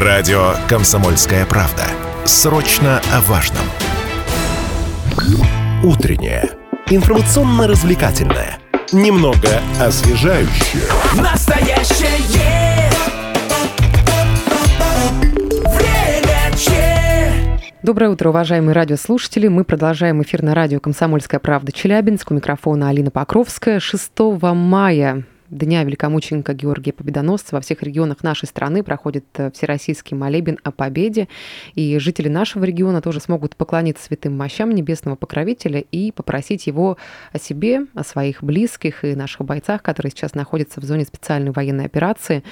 Радио «Комсомольская правда». Срочно о важном. Утреннее. Информационно-развлекательное. Немного освежающее. Настоящее время че. Доброе утро, уважаемые радиослушатели. Мы продолжаем эфир на радио «Комсомольская правда» Челябинск. У микрофона Алина Покровская. 6 мая Дня великомученика Георгия Победоносца во всех регионах нашей страны проходит э, Всероссийский молебен о победе. И жители нашего региона тоже смогут поклониться святым мощам небесного покровителя и попросить его о себе, о своих близких и наших бойцах, которые сейчас находятся в зоне специальной военной операции,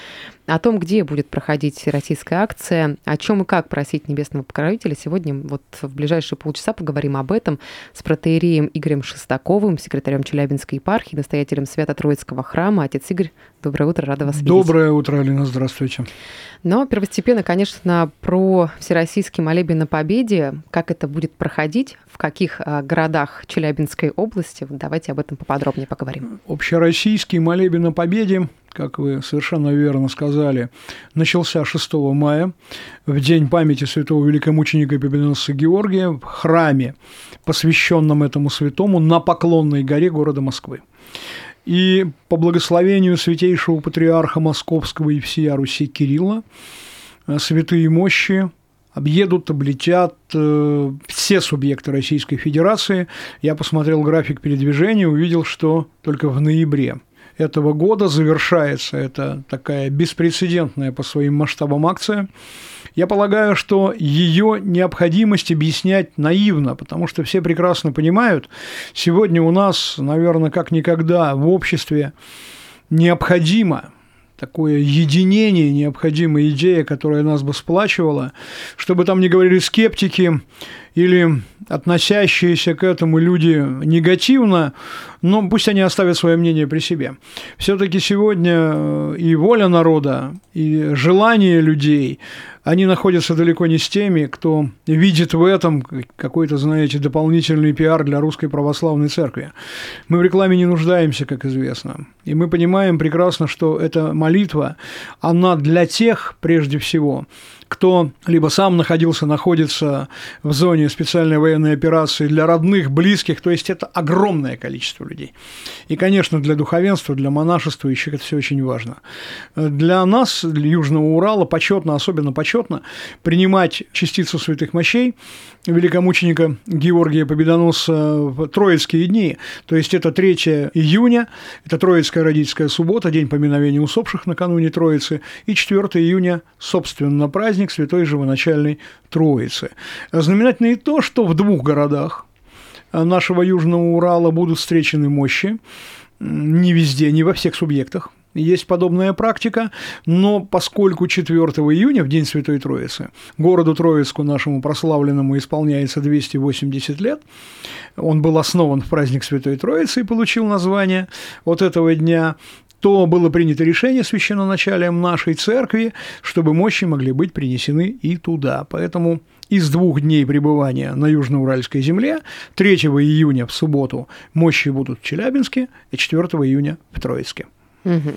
о том, где будет проходить российская акция, о чем и как просить небесного покровителя. Сегодня вот в ближайшие полчаса поговорим об этом с протеереем Игорем Шестаковым, секретарем Челябинской епархии, настоятелем Свято-Троицкого храма. Отец Игорь, доброе утро, рада вас видеть. Доброе утро, Алина, здравствуйте. Но первостепенно, конечно, про Всероссийский молебен на Победе, как это будет проходить, в каких а, городах Челябинской области. Давайте об этом поподробнее поговорим. Общероссийский молебен на Победе как вы совершенно верно сказали, начался 6 мая, в день памяти святого великомученика Победоносца Георгия в храме, посвященном этому святому на Поклонной горе города Москвы. И по благословению святейшего патриарха Московского и всея Руси Кирилла э, святые мощи объедут, облетят э, все субъекты Российской Федерации. Я посмотрел график передвижения, увидел, что только в ноябре этого года завершается эта такая беспрецедентная по своим масштабам акция. Я полагаю, что ее необходимость объяснять наивно, потому что все прекрасно понимают, сегодня у нас, наверное, как никогда в обществе необходимо такое единение, необходимая идея, которая нас бы сплачивала, чтобы там не говорили скептики или относящиеся к этому люди негативно, но пусть они оставят свое мнение при себе. Все-таки сегодня э, и воля народа, и желание людей, они находятся далеко не с теми, кто видит в этом какой-то, знаете, дополнительный пиар для русской православной церкви. Мы в рекламе не нуждаемся, как известно. И мы понимаем прекрасно, что эта молитва, она для тех, прежде всего, кто либо сам находился, находится в зоне специальной военной операции для родных, близких, то есть это огромное количество людей. И, конечно, для духовенства, для монашества еще это все очень важно. Для нас, для Южного Урала, почетно, особенно почетно, принимать частицу святых мощей великомученика Георгия Победоносца в Троицкие дни, то есть это 3 июня, это Троицкая родительская суббота, день поминовения усопших накануне Троицы, и 4 июня, собственно, праздник Святой Живоначальной Троицы. Знаменательно и то, что в двух городах нашего Южного Урала будут встречены мощи, не везде, не во всех субъектах, есть подобная практика, но поскольку 4 июня, в День Святой Троицы, городу Троицку нашему прославленному исполняется 280 лет, он был основан в праздник Святой Троицы и получил название от этого дня, то было принято решение священноначалием нашей церкви, чтобы мощи могли быть принесены и туда. Поэтому из двух дней пребывания на Южноуральской земле 3 июня в субботу мощи будут в Челябинске и 4 июня в Троицке.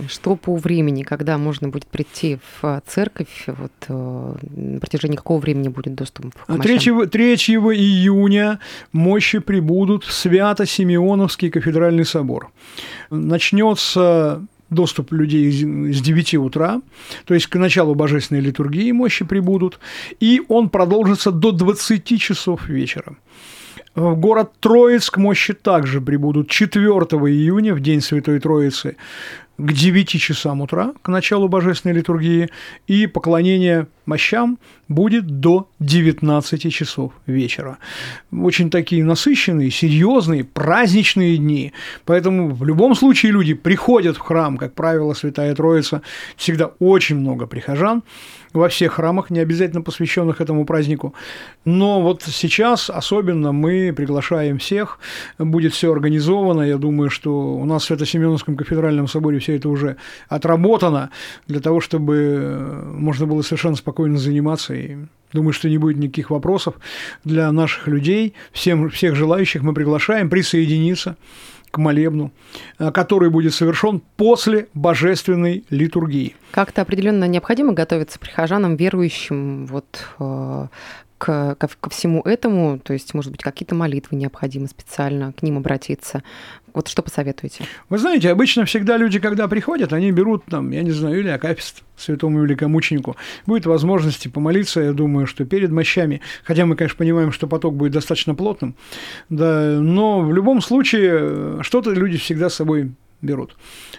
Что по времени, когда можно будет прийти в э, церковь, вот, э, на протяжении какого времени будет доступ к мощам? 3, 3 июня мощи прибудут в Свято-Симеоновский кафедральный собор. Начнется доступ людей с 9 утра, то есть к началу божественной литургии мощи прибудут, и он продолжится до 20 часов вечера. В город Троицк мощи также прибудут 4 июня, в День Святой Троицы, к 9 часам утра, к началу божественной литургии, и поклонение мощам будет до 19 часов вечера. Очень такие насыщенные, серьезные, праздничные дни. Поэтому в любом случае люди приходят в храм, как правило, Святая Троица, всегда очень много прихожан во всех храмах, не обязательно посвященных этому празднику. Но вот сейчас особенно мы приглашаем всех, будет все организовано. Я думаю, что у нас в Свято-Семеновском кафедральном соборе все это уже отработано для того, чтобы можно было совершенно спокойно заниматься и Думаю, что не будет никаких вопросов для наших людей. Всем, всех желающих мы приглашаем присоединиться к молебну, э, который будет совершен после божественной литургии. Как-то определенно необходимо готовиться прихожанам, верующим, вот э, к, ко, ко всему этому, то есть, может быть, какие-то молитвы необходимы специально к ним обратиться. Вот что посоветуете? Вы знаете, обычно всегда люди, когда приходят, они берут там, я не знаю, или акафист святому великомученику. Будет возможности помолиться, я думаю, что перед мощами, хотя мы, конечно, понимаем, что поток будет достаточно плотным, да, но в любом случае э, что-то люди всегда с собой берут.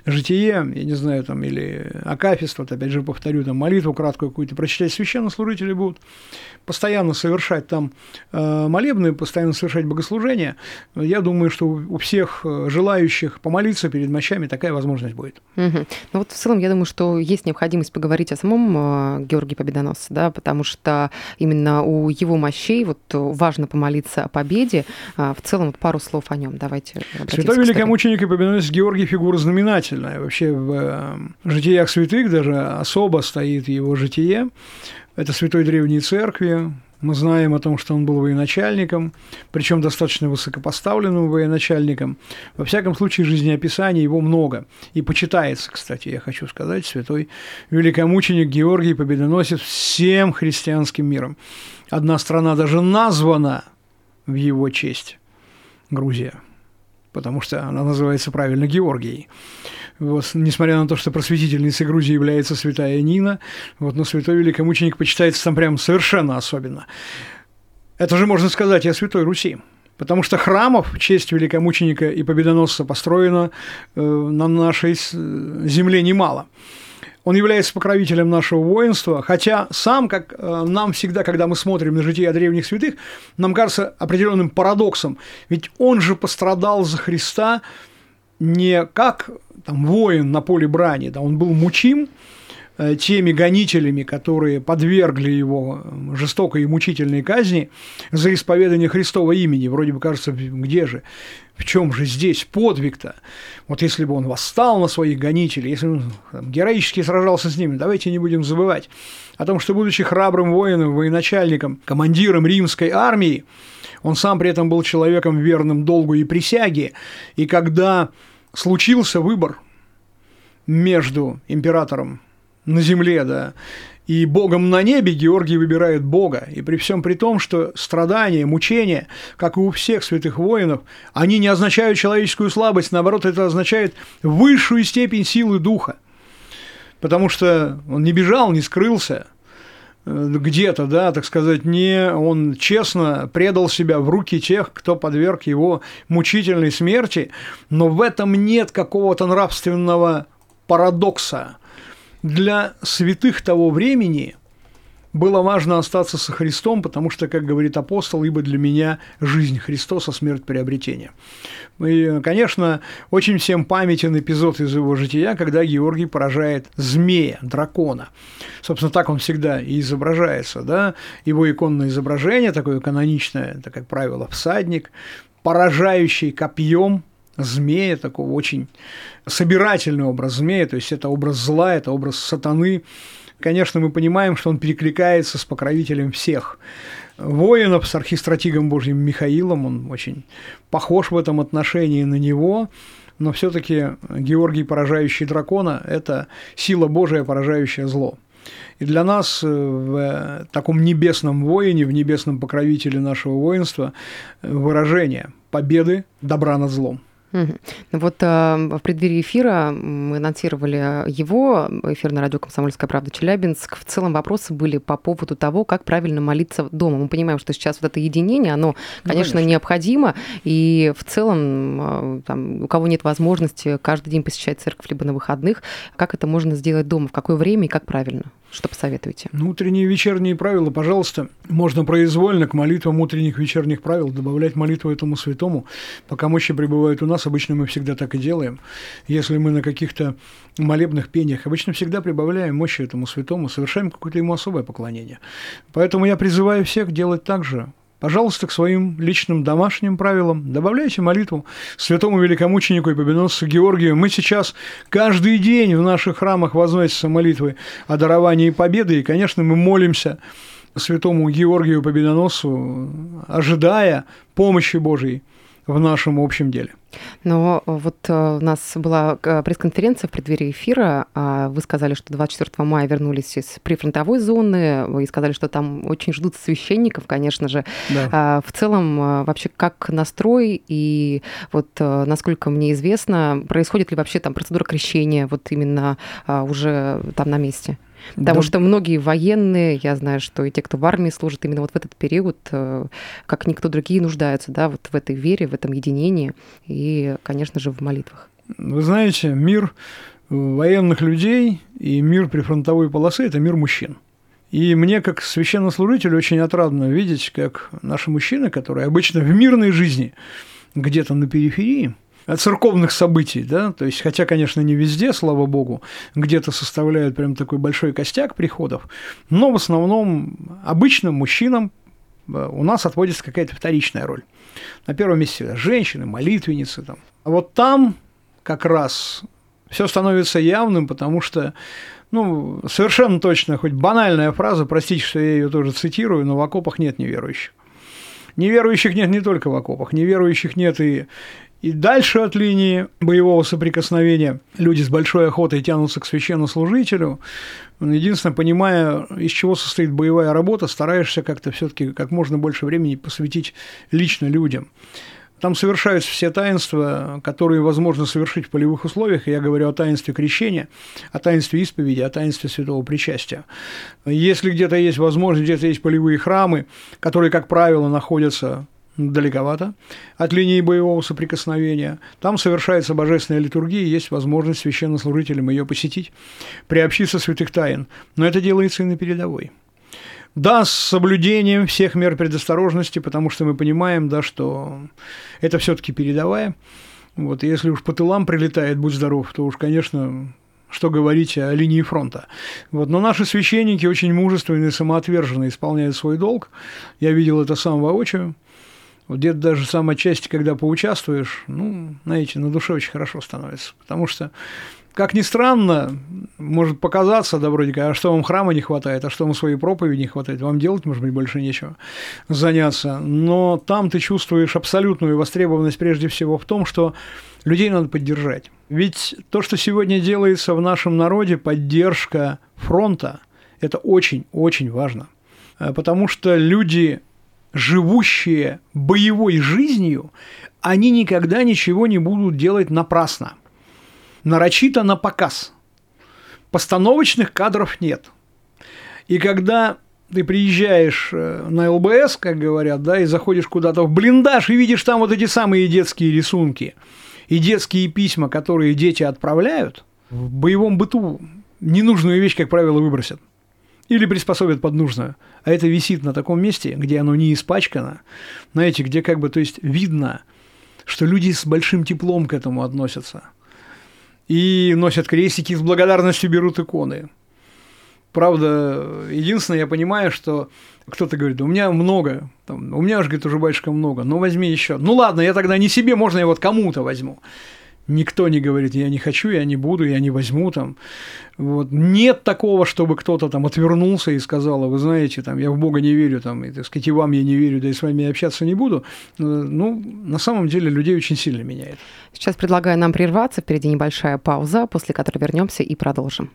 Житие, я не знаю, там, или Акафист, вот опять же повторю, там, молитву краткую какую-то прочитать, священнослужители будут постоянно совершать там э, молебны, постоянно совершать богослужения. Я думаю, что у всех э, желающих помолиться перед мощами такая возможность будет. Угу. Ну вот в целом, я думаю, что есть необходимость поговорить о самом э, Георгии Победоносце, да, потому что именно у его мощей вот важно помолиться о победе. А в целом, вот пару слов о нем. Давайте. Святой великомученик и победоносец Георгий фигура знаменательная. Вообще в э, житиях святых даже особо стоит его житие. Это святой древней церкви. Мы знаем о том, что он был военачальником, причем достаточно высокопоставленным военачальником. Во всяком случае, жизнеописания его много. И почитается, кстати, я хочу сказать, святой великомученик Георгий Победоносец всем христианским миром. Одна страна даже названа в его честь – Грузия – потому что она называется правильно Георгией. Вот, несмотря на то, что просветительницей Грузии является святая Нина, вот, но святой великомученик почитается там прям совершенно особенно. Это же можно сказать и о Святой Руси. Потому что храмов в честь великомученика и победоносца построено э, на нашей земле немало. Он является покровителем нашего воинства, хотя сам, как э, нам всегда, когда мы смотрим на жития древних святых, нам кажется определенным парадоксом, ведь он же пострадал за Христа не как там, воин на поле брани, да, он был мучим, теми гонителями, которые подвергли его жестокой и мучительной казни за исповедание Христова имени. Вроде бы кажется, где же, в чем же здесь подвиг-то? Вот если бы он восстал на своих гонителей, если он там, героически сражался с ними, давайте не будем забывать о том, что, будучи храбрым воином, военачальником, командиром римской армии, он сам при этом был человеком верным долгу и присяге, и когда случился выбор между императором на земле, да, и Богом на небе Георгий выбирает Бога. И при всем при том, что страдания, мучения, как и у всех святых воинов, они не означают человеческую слабость, наоборот, это означает высшую степень силы духа. Потому что он не бежал, не скрылся э, где-то, да, так сказать, не он честно предал себя в руки тех, кто подверг его мучительной смерти, но в этом нет какого-то нравственного парадокса для святых того времени было важно остаться со Христом, потому что, как говорит апостол, ибо для меня жизнь Христос, а смерть приобретение. И, конечно, очень всем памятен эпизод из его жития, когда Георгий поражает змея, дракона. Собственно, так он всегда и изображается. Да? Его иконное изображение, такое каноничное, это, как правило, всадник, поражающий копьем змея, такого очень собирательный образ змея, то есть это образ зла, это образ сатаны. Конечно, мы понимаем, что он перекликается с покровителем всех воинов, с архистратигом Божьим Михаилом, он очень похож в этом отношении на него, но все-таки Георгий, поражающий дракона, это сила Божия, поражающая зло. И для нас в таком небесном воине, в небесном покровителе нашего воинства выражение победы добра над злом. Ну вот э, в преддверии эфира мы анонсировали его, эфир на радио «Комсомольская правда» Челябинск. В целом вопросы были по поводу того, как правильно молиться дома. Мы понимаем, что сейчас вот это единение, оно, конечно, конечно. необходимо. И в целом, э, там, у кого нет возможности каждый день посещать церковь либо на выходных, как это можно сделать дома, в какое время и как правильно? Что посоветуете? Ну, утренние и вечерние правила, пожалуйста, можно произвольно к молитвам утренних и вечерних правил добавлять молитву этому святому. Пока мощи пребывают у нас, обычно мы всегда так и делаем. Если мы на каких-то молебных пениях, обычно всегда прибавляем мощи этому святому, совершаем какое-то ему особое поклонение. Поэтому я призываю всех делать так же. Пожалуйста, к своим личным домашним правилам добавляйте молитву святому великомученику и победоносцу Георгию. Мы сейчас каждый день в наших храмах возносятся молитвы о даровании победы, и, конечно, мы молимся святому Георгию Победоносцу, ожидая помощи Божьей в нашем общем деле. Но вот э, у нас была э, пресс-конференция в преддверии эфира. а Вы сказали, что 24 мая вернулись из прифронтовой зоны. Вы сказали, что там очень ждут священников, конечно же. Да. А В целом, э, вообще, как настрой и вот, э, насколько мне известно, происходит ли вообще там процедура крещения вот именно а, уже там на месте? Потому Да. что многие военные, я знаю, что и те, кто в армии служит, именно вот в этот период, э, как никто другие, нуждаются, да, вот в этой вере, в этом единении и, конечно же, в молитвах. Вы знаете, мир военных людей и мир прифронтовой полосы – это мир мужчин. И мне, как священнослужителю, очень отрадно видеть, как наши мужчины, которые обычно в мирной жизни где-то на периферии церковных событий, да, то есть, хотя, конечно, не везде, слава богу, где-то составляют прям такой большой костяк приходов, но в основном обычным мужчинам э, у нас отводится какая-то вторичная роль. На первом месте женщины, молитвенницы. Там. А вот там как раз все становится явным, потому что, ну, совершенно точно, хоть банальная фраза, простите, что я ее тоже цитирую, но в окопах нет неверующих. Неверующих нет не только в окопах, неверующих нет и, и дальше от линии боевого соприкосновения. Люди с большой охотой тянутся к священнослужителю. Единственное, понимая, из чего состоит боевая работа, стараешься как-то все-таки как можно больше времени посвятить лично людям. Там совершаются все таинства, которые возможно совершить в полевых условиях. Я говорю о таинстве крещения, о таинстве исповеди, о таинстве святого причастия. Если где-то есть возможность, где-то есть полевые храмы, которые, как правило, находятся далековато от линии боевого соприкосновения. Там совершается божественная литургия, есть возможность священнослужителям ее посетить, приобщиться святых тайн. Но это делается и на передовой. Да, с соблюдением всех мер предосторожности, потому что мы понимаем, да, что это все-таки передовая. Вот, и если уж по тылам прилетает, будь здоров, то уж, конечно, что говорить о линии фронта. Вот. Но наши священники очень мужественные и самоотверженно исполняют свой долг. Я видел это сам воочию. Вот где-то даже сам отчасти, когда поучаствуешь, ну, знаете, на душе очень хорошо становится. Потому что, как ни странно, может показаться, да, вроде как, а что вам храма не хватает, а что вам своей проповеди не хватает, вам делать, может быть, больше нечего заняться. Но там ты чувствуешь абсолютную востребованность прежде всего в том, что людей надо поддержать. Ведь то, что сегодня делается в нашем народе, поддержка фронта, это очень-очень важно. Э, Потому что люди, живущие боевой жизнью, они никогда ничего не будут делать напрасно. Нарочито на показ. Постановочных кадров нет. И когда ты приезжаешь э, на ЛБС, как говорят, да, и заходишь куда-то в блиндаж и видишь там вот эти самые детские рисунки и детские письма, которые дети отправляют, в боевом быту ненужную вещь, как правило, выбросят. Или приспособят под нужную. А это висит на таком месте, где оно не испачкано, знаете, где как бы, то есть видно, что люди с большим теплом к этому относятся. И носят крестики, с благодарностью берут иконы. Правда, единственное, я понимаю, что кто-то говорит, у меня много, там, у меня же, говорит, уже батюшка много, ну возьми еще. Ну ладно, я тогда не себе, можно я вот кому-то возьму. Никто не говорит, я не хочу, я не буду, я не возьму там. Вот. Нет такого, чтобы кто-то там отвернулся и сказал, «А вы знаете, там, я в Бога не верю, там, и, так сказать, и вам я не верю, да и с вами я общаться не буду. Э, Ну, на самом деле, людей очень сильно меняет. Сейчас предлагаю нам прерваться, впереди небольшая пауза, после которой вернемся и продолжим.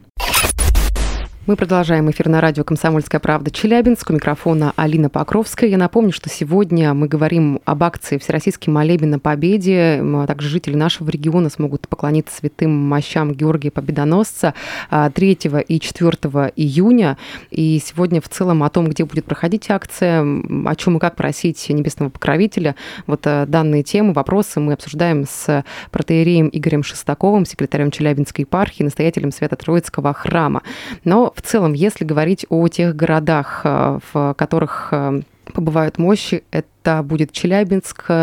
Мы продолжаем эфир на радио «Комсомольская правда» Челябинск. У микрофона Алина Покровская. Я напомню, что сегодня мы говорим об акции «Всероссийский молебен на победе». А Также жители нашего региона смогут поклониться святым мощам Георгия Победоносца а, 3 и 4 июня. И сегодня в целом о том, где будет проходить акция, о чем и как просить небесного покровителя. Вот э, данные темы, вопросы мы обсуждаем с протеереем Игорем Шестаковым, секретарем Челябинской епархии, настоятелем Свято-Троицкого храма. Но в целом, если говорить о тех городах, э, в которых э, побывают мощи, это будет Челябинск э,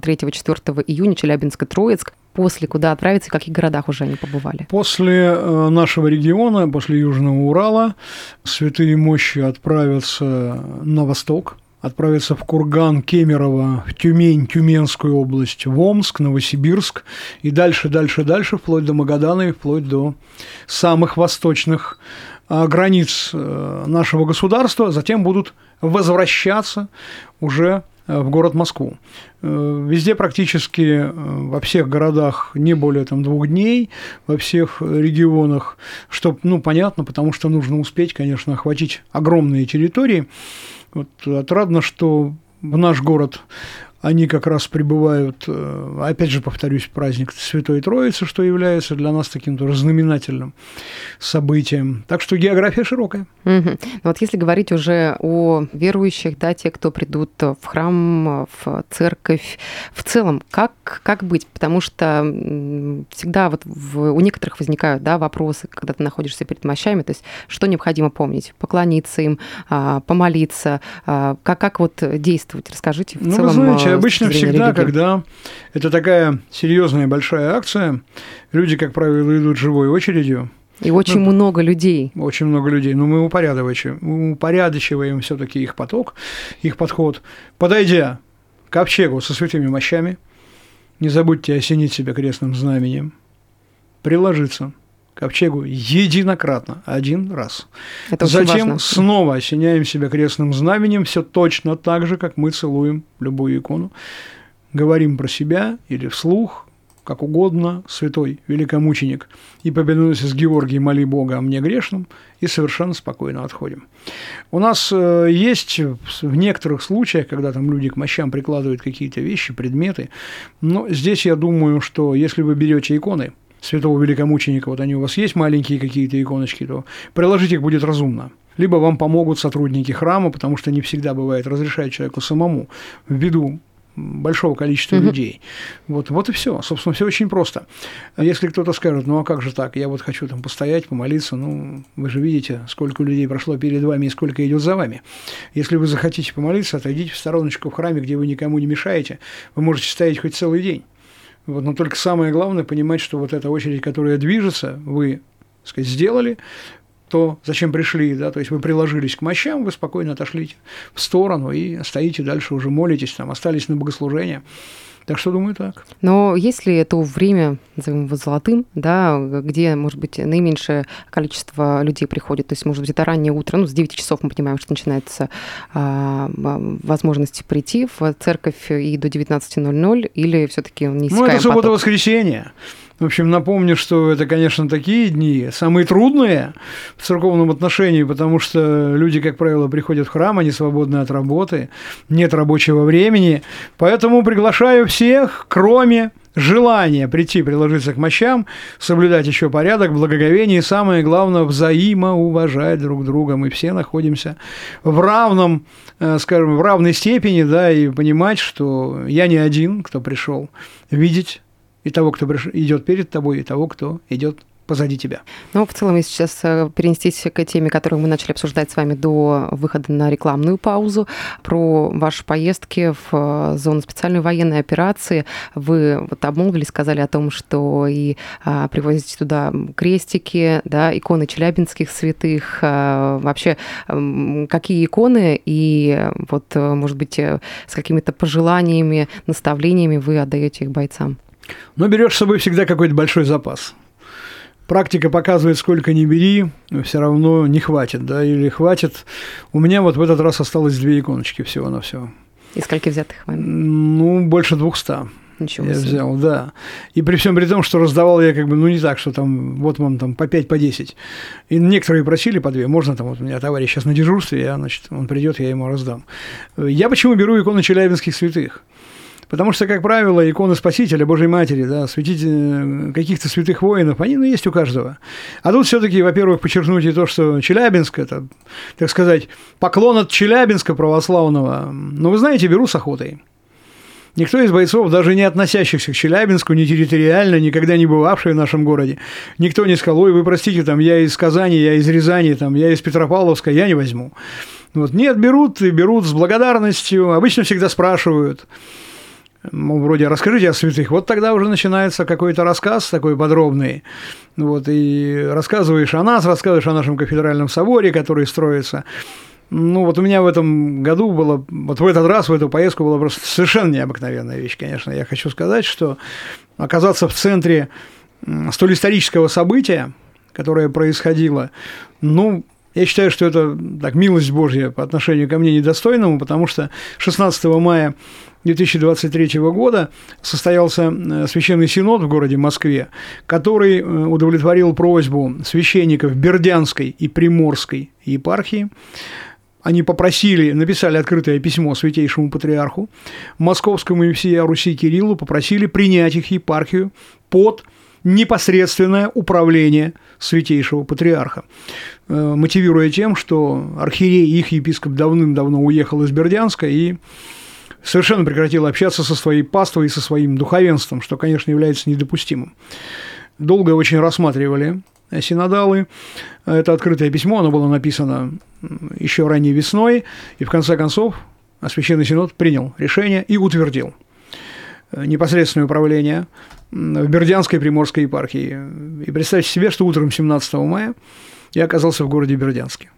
3-4 июня, Челябинск и Троицк. После куда отправиться и в каких городах уже они побывали? После э, нашего региона, после Южного Урала, святые мощи отправятся на восток, отправятся в Курган, Кемерово, в Тюмень, Тюменскую область, в Омск, Новосибирск и дальше, дальше, дальше, вплоть до Магадана и вплоть до самых восточных границ э, нашего государства, затем будут возвращаться уже э, в город Москву. Э, везде практически во всех городах не более там, двух дней, во всех регионах, что, ну, понятно, потому что нужно успеть, конечно, охватить огромные территории. Вот отрадно, что в наш город они как раз прибывают, э, опять же, повторюсь, праздник Святой Троицы, что является для нас таким тоже знаменательным событием. Так что география широкая. Угу. Ну вот если говорить уже о верующих, да, те, кто придут в храм, в церковь, в целом, как, как быть? Потому что всегда вот в, у некоторых возникают да, вопросы, когда ты находишься перед мощами, то есть что необходимо помнить? Поклониться им, а, помолиться, а, как, как вот действовать? Расскажите в ну, целом. Вы знаете, обычно всегда, религии. когда это такая серьезная большая акция, люди, как правило, идут живой очередью. И очень ну, много людей. Очень много людей. Но мы упорядочиваем, упорядочиваем все-таки их поток, их подход. Подойдя к ковчегу со святыми мощами, не забудьте осенить себя крестным знаменем, приложиться к ковчегу единократно, один раз. Это Затем важно. снова осеняем себя крестным знаменем, все точно так же, как мы целуем любую икону. Говорим про себя или вслух, как угодно, святой великомученик, и победуйся с Георгием, моли Бога о мне грешном, и совершенно спокойно отходим. У нас э, есть в некоторых случаях, когда там люди к мощам прикладывают какие-то вещи, предметы, но здесь я думаю, что если вы берете иконы – святого великомученика, вот они у вас есть маленькие какие-то иконочки, то приложить их будет разумно. Либо вам помогут сотрудники храма, потому что не всегда бывает разрешать человеку самому ввиду большого количества угу. людей. Вот, вот и все. Собственно, все очень просто. Если кто-то скажет, ну а как же так, я вот хочу там постоять, помолиться, ну, вы же видите, сколько людей прошло перед вами и сколько идет за вами. Если вы захотите помолиться, отойдите в стороночку в храме, где вы никому не мешаете, вы можете стоять хоть целый день. Вот, но только самое главное понимать, что вот эта очередь, которая движется, вы сказать, сделали, то зачем пришли, да, то есть вы приложились к мощам, вы спокойно отошли в сторону и стоите дальше, уже молитесь, там, остались на богослужение. Так что думаю так. Но если это время, назовем его золотым, да, где, может быть, наименьшее количество людей приходит, то есть, может быть, это раннее утро, ну, с 9 часов мы понимаем, что начинается а, возможность прийти в церковь и до 19.00, или все таки не Ну, это суббота-воскресенье. В общем, напомню, что это, конечно, такие дни, самые трудные в церковном отношении, потому что люди, как правило, приходят в храм, они свободны от работы, нет рабочего времени. Поэтому приглашаю всех, кроме желания прийти, приложиться к мощам, соблюдать еще порядок, благоговение и, самое главное, взаимоуважать друг друга. Мы все находимся в равном, э, скажем, в равной степени, да, и понимать, что я не один, кто пришел видеть и того, кто идет перед тобой, и того, кто идет позади тебя. Ну, в целом, если сейчас э, перенестись к теме, которую мы начали обсуждать с вами до выхода на рекламную паузу, про ваши поездки в э, зону специальной военной операции, вы вот обмолвили, сказали о том, что и а, привозите туда крестики, да, иконы челябинских святых, а, вообще какие иконы и вот, может быть, с какими-то пожеланиями, наставлениями вы отдаете их бойцам? Но берешь с собой всегда какой-то большой запас. Практика показывает, сколько не бери, все равно не хватит, да, или хватит. У меня вот в этот раз осталось две иконочки всего на все. И сколько взятых вами? Ну, больше двухста. Ничего я себе. взял, да. И при всем при том, что раздавал я как бы, ну, не так, что там, вот вам там по 5, по 10. И некоторые просили по 2. Можно там, вот у меня товарищ сейчас на дежурстве, я, значит, он придет, я ему раздам. Я почему беру иконы челябинских святых? Потому что, как правило, иконы Спасителя, Божьей Матери, да, светить э, каких-то святых воинов, они ну, есть у каждого. А тут все-таки, во-первых, подчеркнуть и то, что Челябинск – это, так сказать, поклон от Челябинска православного. Но вы знаете, беру с охотой. Никто из бойцов, даже не относящихся к Челябинску, не территориально, никогда не бывавший в нашем городе, никто не сказал, ой, вы простите, там, я из Казани, я из Рязани, там, я из Петропавловска, я не возьму. Вот, нет, берут и берут с благодарностью, обычно всегда спрашивают – ну, вроде расскажите о святых. Вот тогда уже начинается какой-то рассказ такой подробный. Вот, и рассказываешь о нас, рассказываешь о нашем кафедральном соборе, который строится. Ну, вот у меня в этом году было, вот в этот раз, в эту поездку была просто совершенно необыкновенная вещь, конечно. Я хочу сказать, что оказаться в центре столь исторического события, которое происходило, ну, Я считаю, что это так, милость Божья по отношению ко мне недостойному, потому что 16 мая 2023 года состоялся э, священный синод в городе Москве, который э, удовлетворил просьбу священников Бердянской и Приморской епархии. Они попросили, написали открытое письмо святейшему патриарху, московскому и всей Руси Кириллу, попросили принять их епархию под непосредственное управление святейшего патриарха, э, мотивируя тем, что архиерей, их епископ давным-давно уехал из Бердянска и совершенно прекратил общаться со своей паствой и со своим духовенством, что, конечно, является недопустимым. Долго очень рассматривали синодалы. Это открытое письмо, оно было написано еще ранней весной, и в конце концов Священный Синод принял решение и утвердил непосредственное управление в Бердянской Приморской епархии. И представьте себе, что утром 17 мая я оказался в городе Бердянске.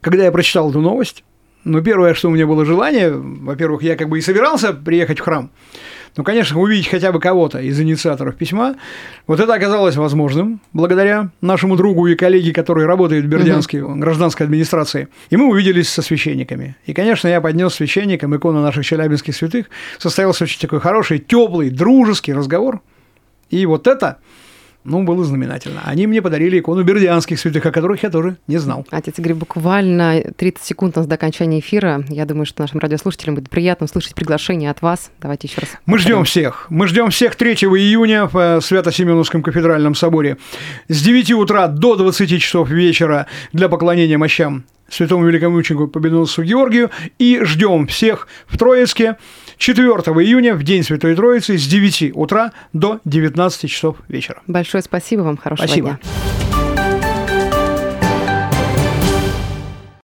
Когда я прочитал эту новость, ну, первое, что у меня было желание, во-первых, я как бы и собирался приехать в храм, но, конечно, увидеть хотя бы кого-то из инициаторов письма, вот это оказалось возможным благодаря нашему другу и коллеге, который работает в Бердянской угу. гражданской администрации. И мы увиделись со священниками. И, конечно, я поднес священникам икону наших челябинских святых. Состоялся очень такой хороший, теплый, дружеский разговор. И вот это ну, было знаменательно. Они мне подарили икону бердянских святых, о которых я тоже не знал. Отец Игорь, буквально 30 секунд у нас до окончания эфира. Я думаю, что нашим радиослушателям будет приятно услышать приглашение от вас. Давайте еще раз. Мы ждем всех. Мы ждем всех 3 июня в Свято-Семеновском кафедральном соборе с 9 утра до 20 часов вечера для поклонения мощам святому великомученику Победоносцу Георгию. И ждем всех в Троицке 4 июня в День Святой Троицы с 9 утра до 19 часов вечера. Большое спасибо вам, хорошего спасибо. дня.